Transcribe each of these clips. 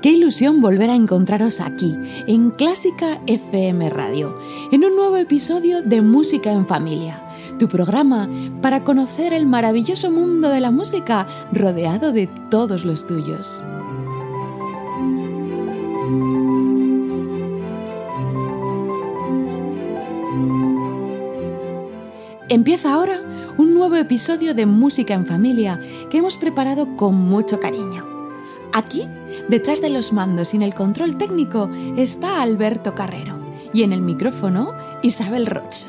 Qué ilusión volver a encontraros aquí, en Clásica FM Radio, en un nuevo episodio de Música en Familia, tu programa para conocer el maravilloso mundo de la música rodeado de todos los tuyos. Empieza ahora un nuevo episodio de Música en Familia que hemos preparado con mucho cariño. Aquí, detrás de los mandos y en el control técnico, está Alberto Carrero y en el micrófono Isabel Roch.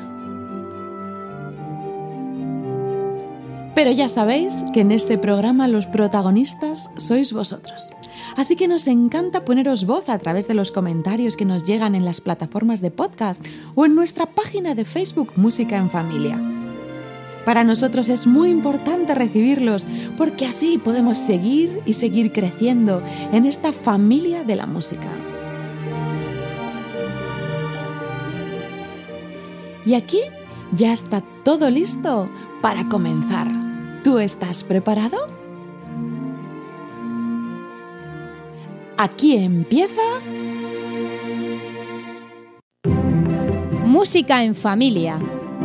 Pero ya sabéis que en este programa los protagonistas sois vosotros. Así que nos encanta poneros voz a través de los comentarios que nos llegan en las plataformas de podcast o en nuestra página de Facebook Música en Familia. Para nosotros es muy importante recibirlos porque así podemos seguir y seguir creciendo en esta familia de la música. Y aquí ya está todo listo para comenzar. ¿Tú estás preparado? Aquí empieza... Música en familia.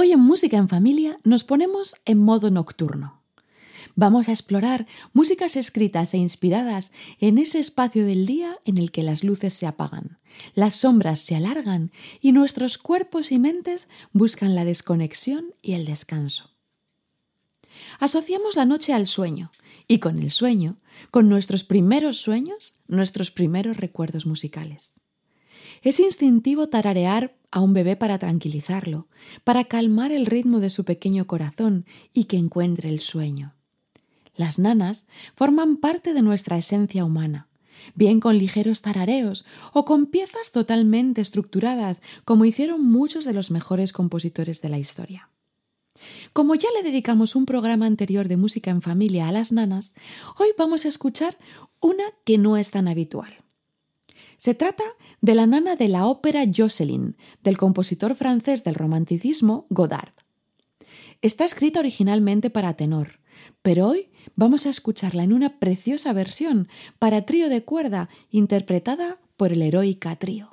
Hoy en Música en Familia nos ponemos en modo nocturno. Vamos a explorar músicas escritas e inspiradas en ese espacio del día en el que las luces se apagan, las sombras se alargan y nuestros cuerpos y mentes buscan la desconexión y el descanso. Asociamos la noche al sueño y con el sueño, con nuestros primeros sueños, nuestros primeros recuerdos musicales. Es instintivo tararear a un bebé para tranquilizarlo, para calmar el ritmo de su pequeño corazón y que encuentre el sueño. Las nanas forman parte de nuestra esencia humana, bien con ligeros tarareos o con piezas totalmente estructuradas, como hicieron muchos de los mejores compositores de la historia. Como ya le dedicamos un programa anterior de música en familia a las nanas, hoy vamos a escuchar una que no es tan habitual. Se trata de la nana de la ópera Jocelyn, del compositor francés del romanticismo Godard. Está escrita originalmente para tenor, pero hoy vamos a escucharla en una preciosa versión para trío de cuerda interpretada por el heroica trío.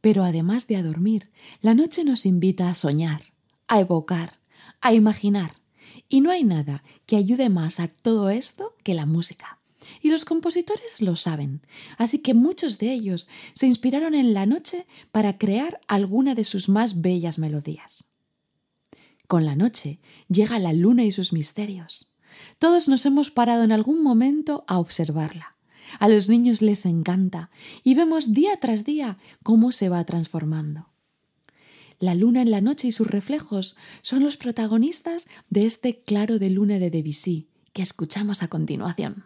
Pero además de a dormir, la noche nos invita a soñar, a evocar, a imaginar. Y no hay nada que ayude más a todo esto que la música. Y los compositores lo saben, así que muchos de ellos se inspiraron en la noche para crear alguna de sus más bellas melodías. Con la noche llega la luna y sus misterios. Todos nos hemos parado en algún momento a observarla. A los niños les encanta y vemos día tras día cómo se va transformando. La luna en la noche y sus reflejos son los protagonistas de este claro de luna de Debussy que escuchamos a continuación.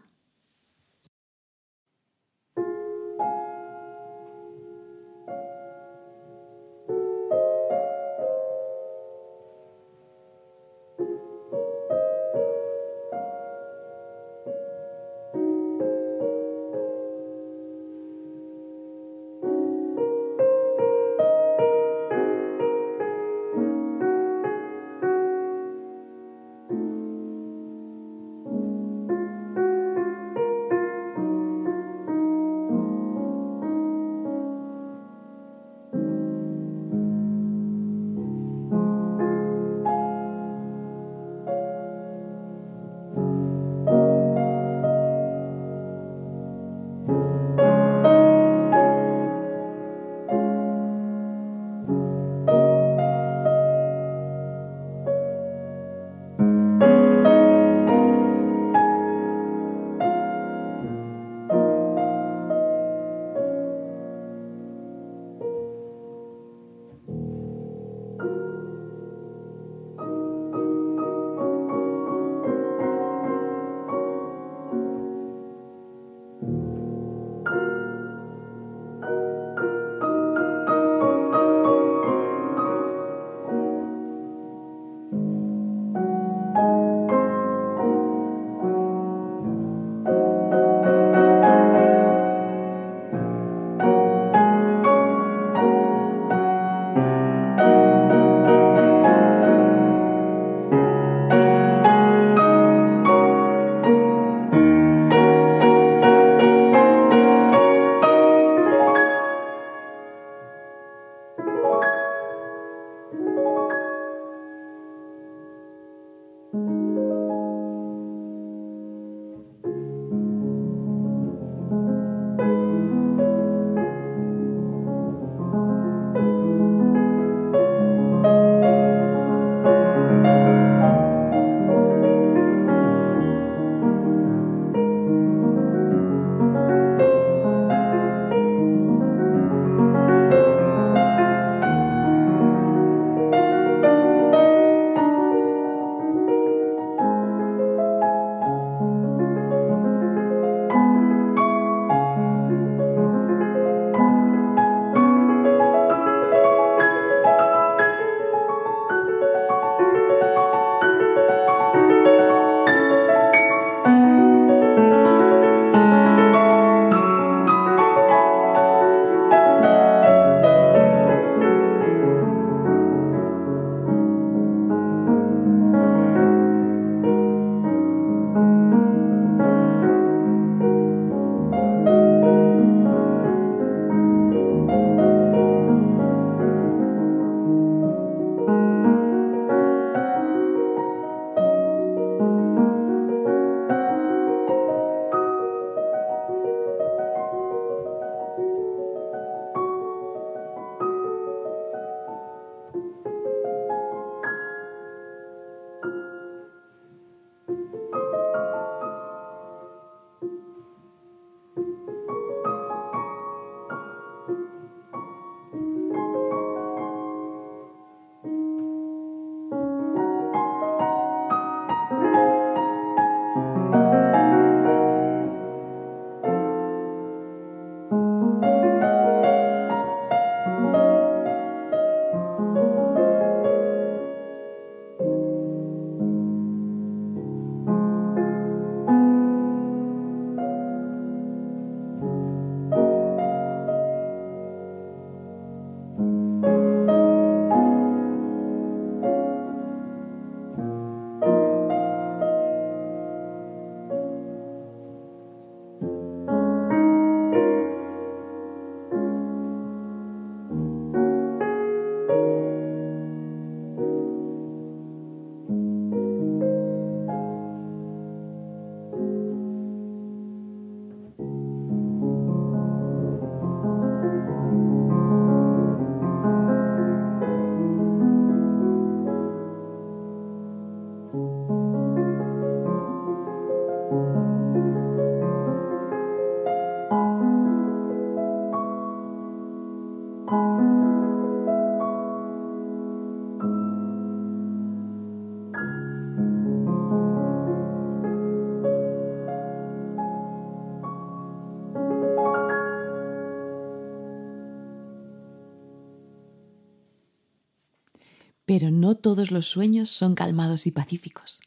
Pero no todos los sueños son calmados y pacíficos.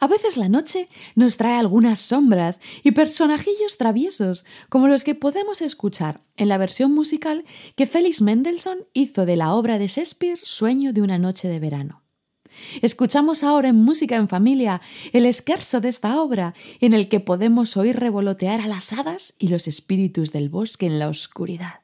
A veces la noche nos trae algunas sombras y personajillos traviesos, como los que podemos escuchar en la versión musical que Félix Mendelssohn hizo de la obra de Shakespeare Sueño de una noche de verano. Escuchamos ahora en Música en Familia el esquerzo de esta obra, en el que podemos oír revolotear a las hadas y los espíritus del bosque en la oscuridad.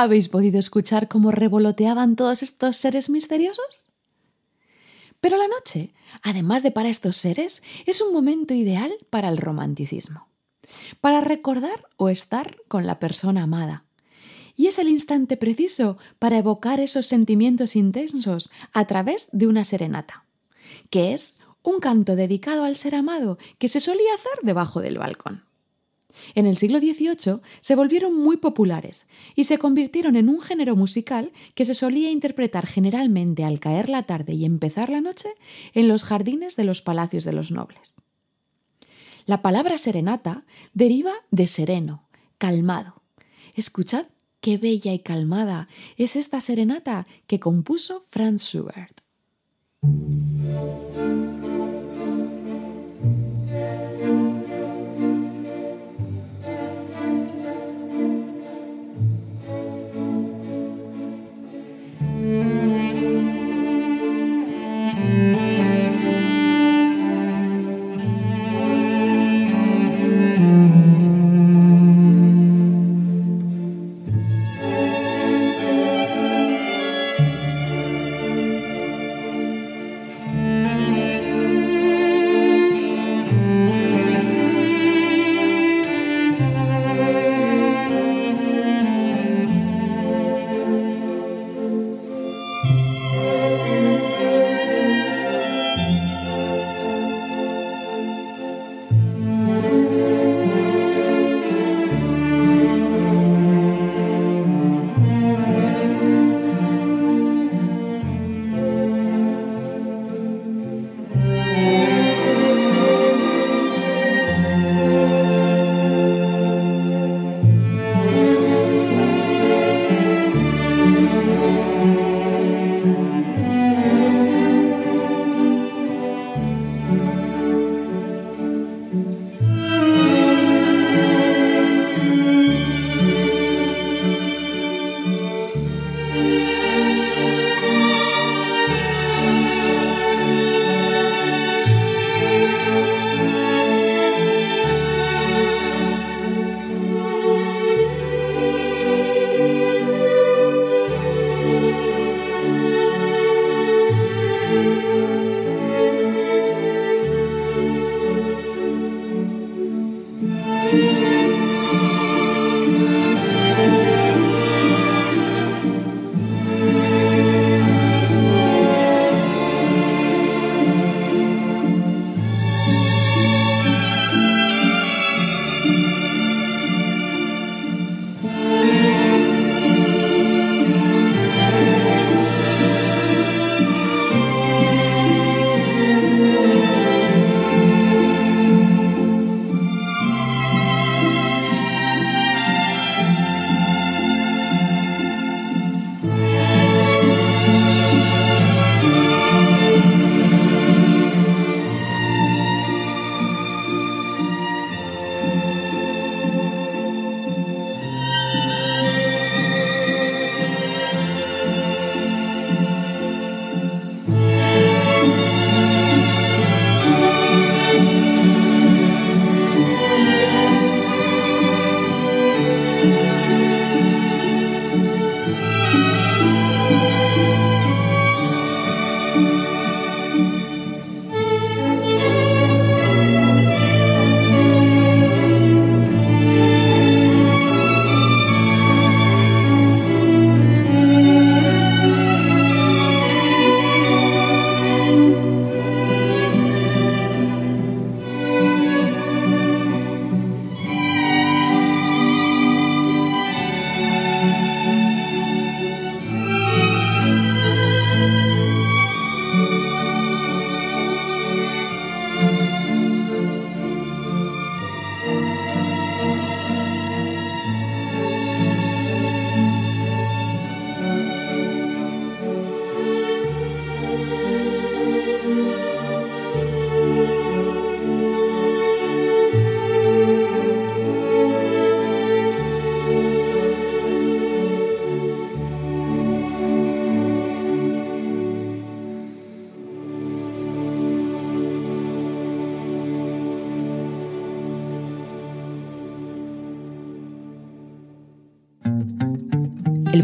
¿Habéis podido escuchar cómo revoloteaban todos estos seres misteriosos? Pero la noche, además de para estos seres, es un momento ideal para el romanticismo, para recordar o estar con la persona amada. Y es el instante preciso para evocar esos sentimientos intensos a través de una serenata, que es un canto dedicado al ser amado que se solía hacer debajo del balcón. En el siglo XVIII se volvieron muy populares y se convirtieron en un género musical que se solía interpretar generalmente al caer la tarde y empezar la noche en los jardines de los palacios de los nobles. La palabra serenata deriva de sereno, calmado. Escuchad qué bella y calmada es esta serenata que compuso Franz Schubert.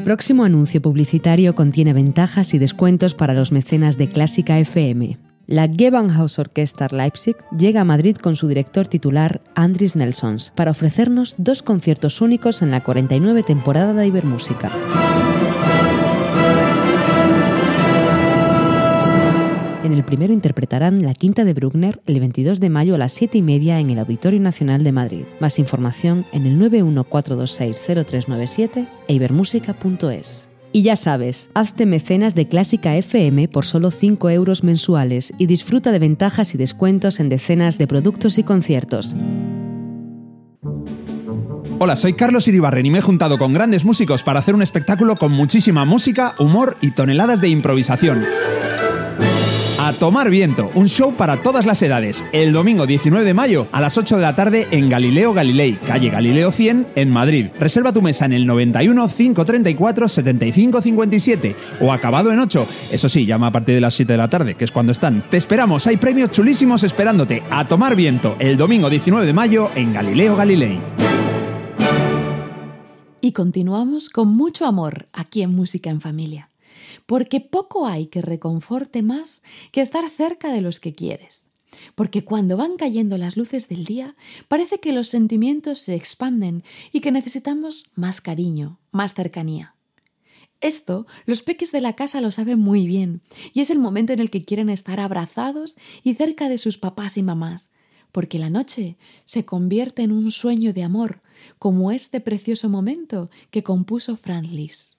Próximo anuncio publicitario contiene ventajas y descuentos para los mecenas de Clásica FM. La Gewandhaus Orchestra Leipzig llega a Madrid con su director titular, Andris Nelsons, para ofrecernos dos conciertos únicos en la 49 temporada de Ibermúsica. El primero interpretarán la quinta de Bruckner el 22 de mayo a las 7 y media en el Auditorio Nacional de Madrid. Más información en el 914260397 e ibermúsica.es. Y ya sabes, hazte mecenas de Clásica FM por solo 5 euros mensuales y disfruta de ventajas y descuentos en decenas de productos y conciertos. Hola, soy Carlos Iribarren y me he juntado con grandes músicos para hacer un espectáculo con muchísima música, humor y toneladas de improvisación. A Tomar Viento, un show para todas las edades, el domingo 19 de mayo a las 8 de la tarde en Galileo Galilei, calle Galileo 100, en Madrid. Reserva tu mesa en el 91 534 75 57 o acabado en 8. Eso sí, llama a partir de las 7 de la tarde, que es cuando están. Te esperamos, hay premios chulísimos esperándote. A Tomar Viento, el domingo 19 de mayo en Galileo Galilei. Y continuamos con mucho amor aquí en Música en Familia porque poco hay que reconforte más que estar cerca de los que quieres. Porque cuando van cayendo las luces del día, parece que los sentimientos se expanden y que necesitamos más cariño, más cercanía. Esto los peques de la casa lo saben muy bien, y es el momento en el que quieren estar abrazados y cerca de sus papás y mamás, porque la noche se convierte en un sueño de amor, como este precioso momento que compuso Franz Liszt.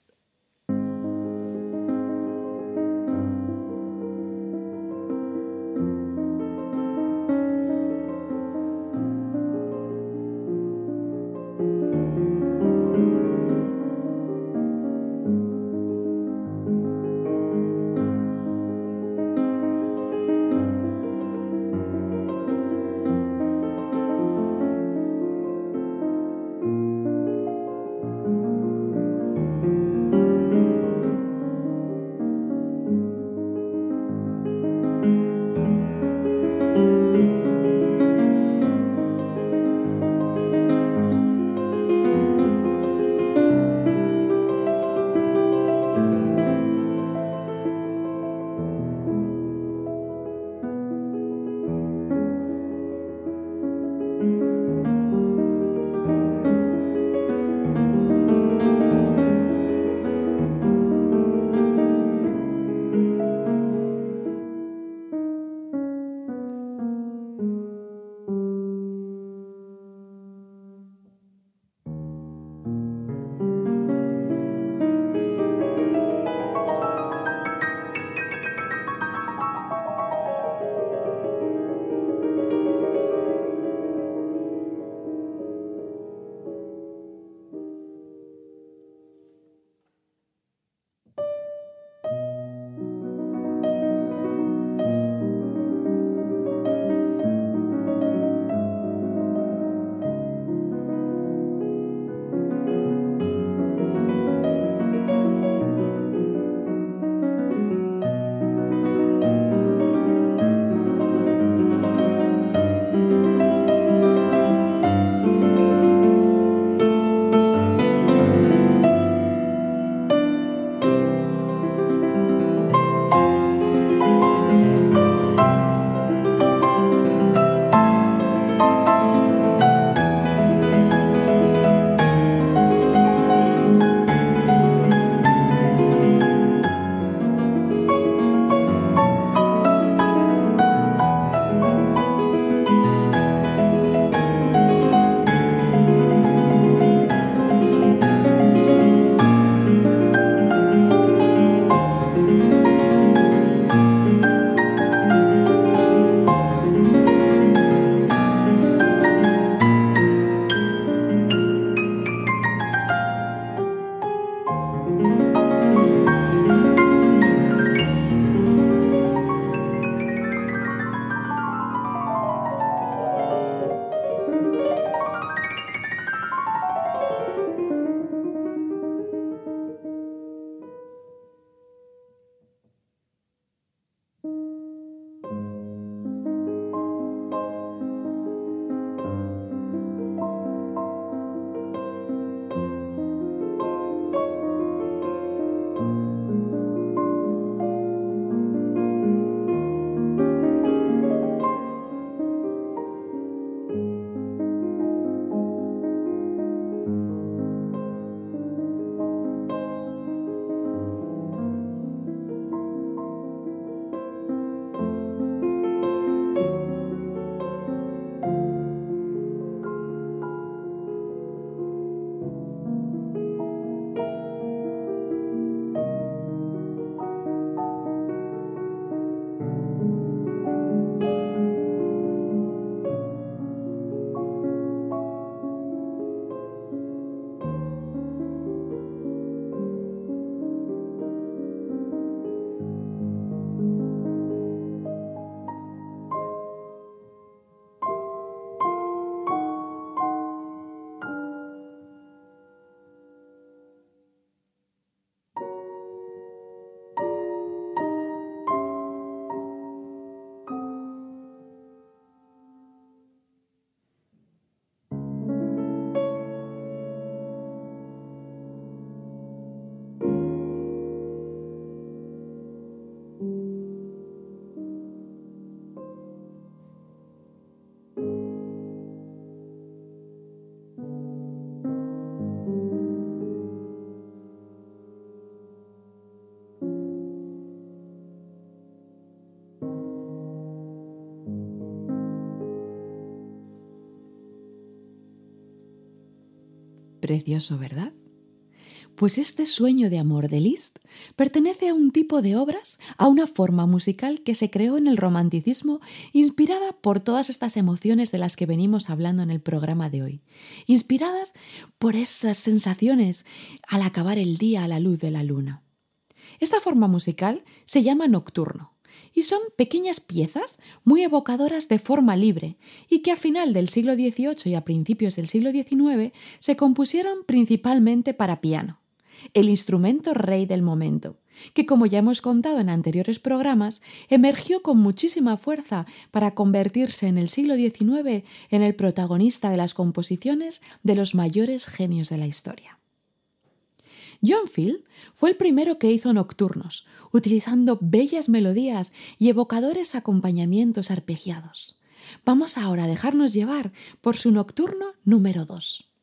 Precioso, ¿verdad? Pues este sueño de amor de Liszt pertenece a un tipo de obras, a una forma musical que se creó en el romanticismo, inspirada por todas estas emociones de las que venimos hablando en el programa de hoy, inspiradas por esas sensaciones al acabar el día a la luz de la luna. Esta forma musical se llama nocturno y son pequeñas piezas muy evocadoras de forma libre y que a final del siglo XVIII y a principios del siglo XIX se compusieron principalmente para piano el instrumento rey del momento, que como ya hemos contado en anteriores programas, emergió con muchísima fuerza para convertirse en el siglo XIX en el protagonista de las composiciones de los mayores genios de la historia. John Field fue el primero que hizo nocturnos, utilizando bellas melodías y evocadores acompañamientos arpegiados. Vamos ahora a dejarnos llevar por su nocturno número 2.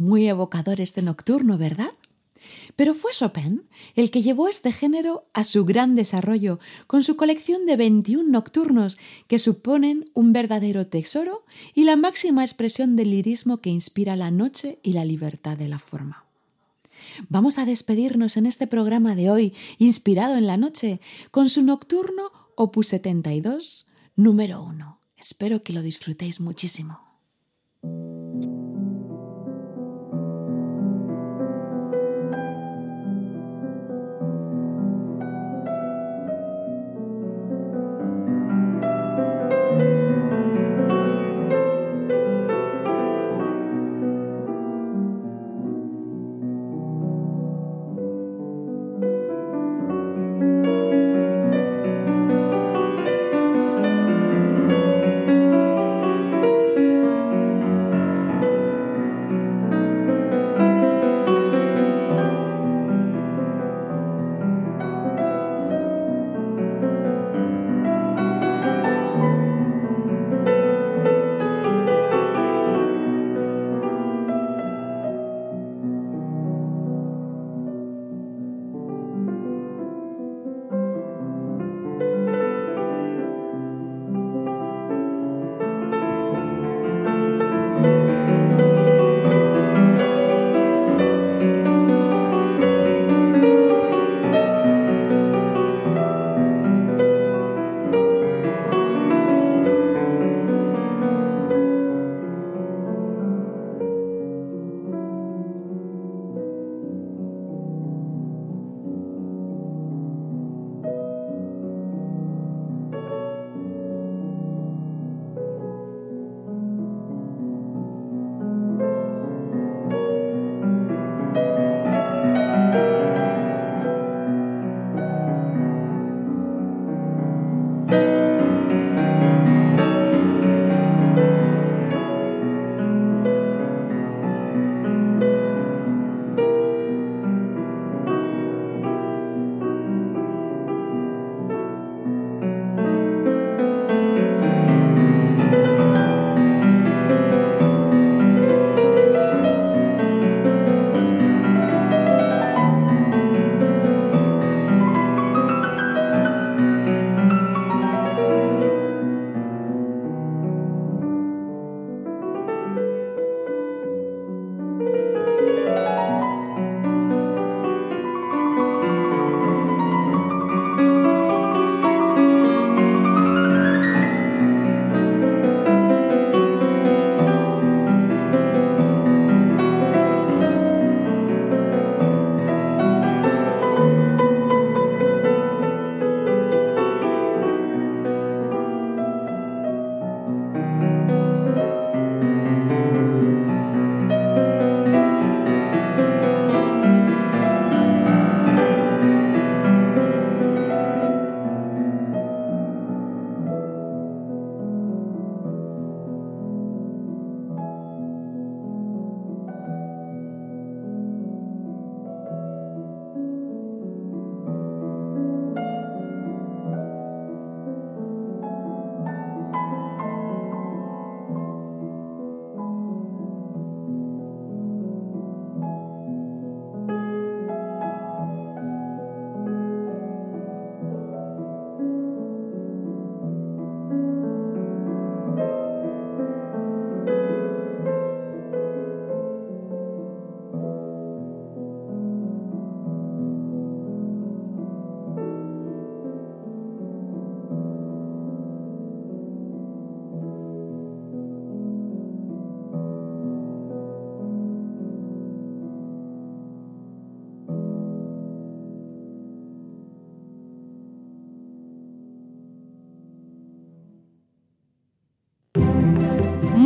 Muy evocador este nocturno, ¿verdad? Pero fue Chopin el que llevó este género a su gran desarrollo con su colección de 21 nocturnos que suponen un verdadero tesoro y la máxima expresión del lirismo que inspira la noche y la libertad de la forma. Vamos a despedirnos en este programa de hoy, inspirado en la noche, con su nocturno Opus 72, número 1. Espero que lo disfrutéis muchísimo.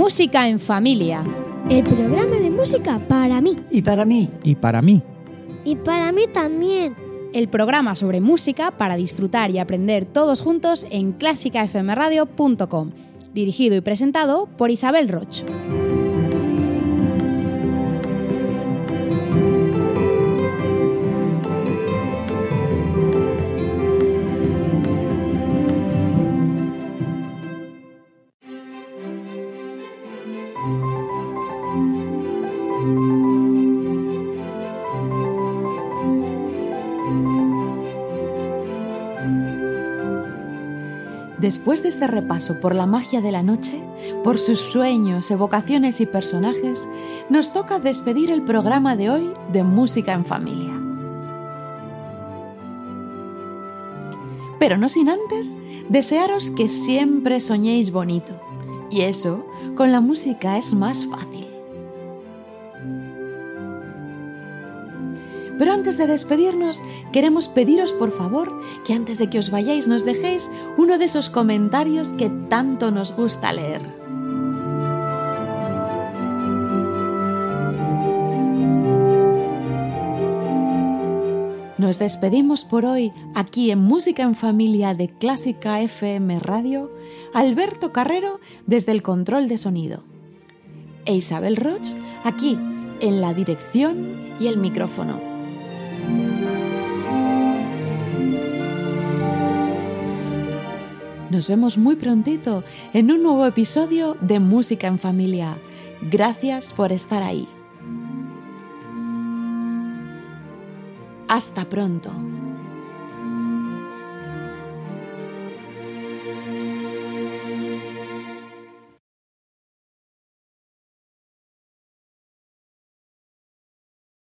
Música en Familia. El programa de música para mí. Y para mí. Y para mí. Y para mí también. El programa sobre música para disfrutar y aprender todos juntos en clásicafmradio.com. Dirigido y presentado por Isabel Roch. Después de este repaso por la magia de la noche, por sus sueños, evocaciones y personajes, nos toca despedir el programa de hoy de Música en Familia. Pero no sin antes desearos que siempre soñéis bonito. Y eso, con la música es más fácil. Pero antes de despedirnos, queremos pediros por favor que antes de que os vayáis nos dejéis uno de esos comentarios que tanto nos gusta leer. Nos despedimos por hoy aquí en Música en Familia de Clásica FM Radio, Alberto Carrero desde el control de sonido e Isabel Roch aquí en la dirección y el micrófono. Nos vemos muy prontito en un nuevo episodio de Música en Familia. Gracias por estar ahí. Hasta pronto.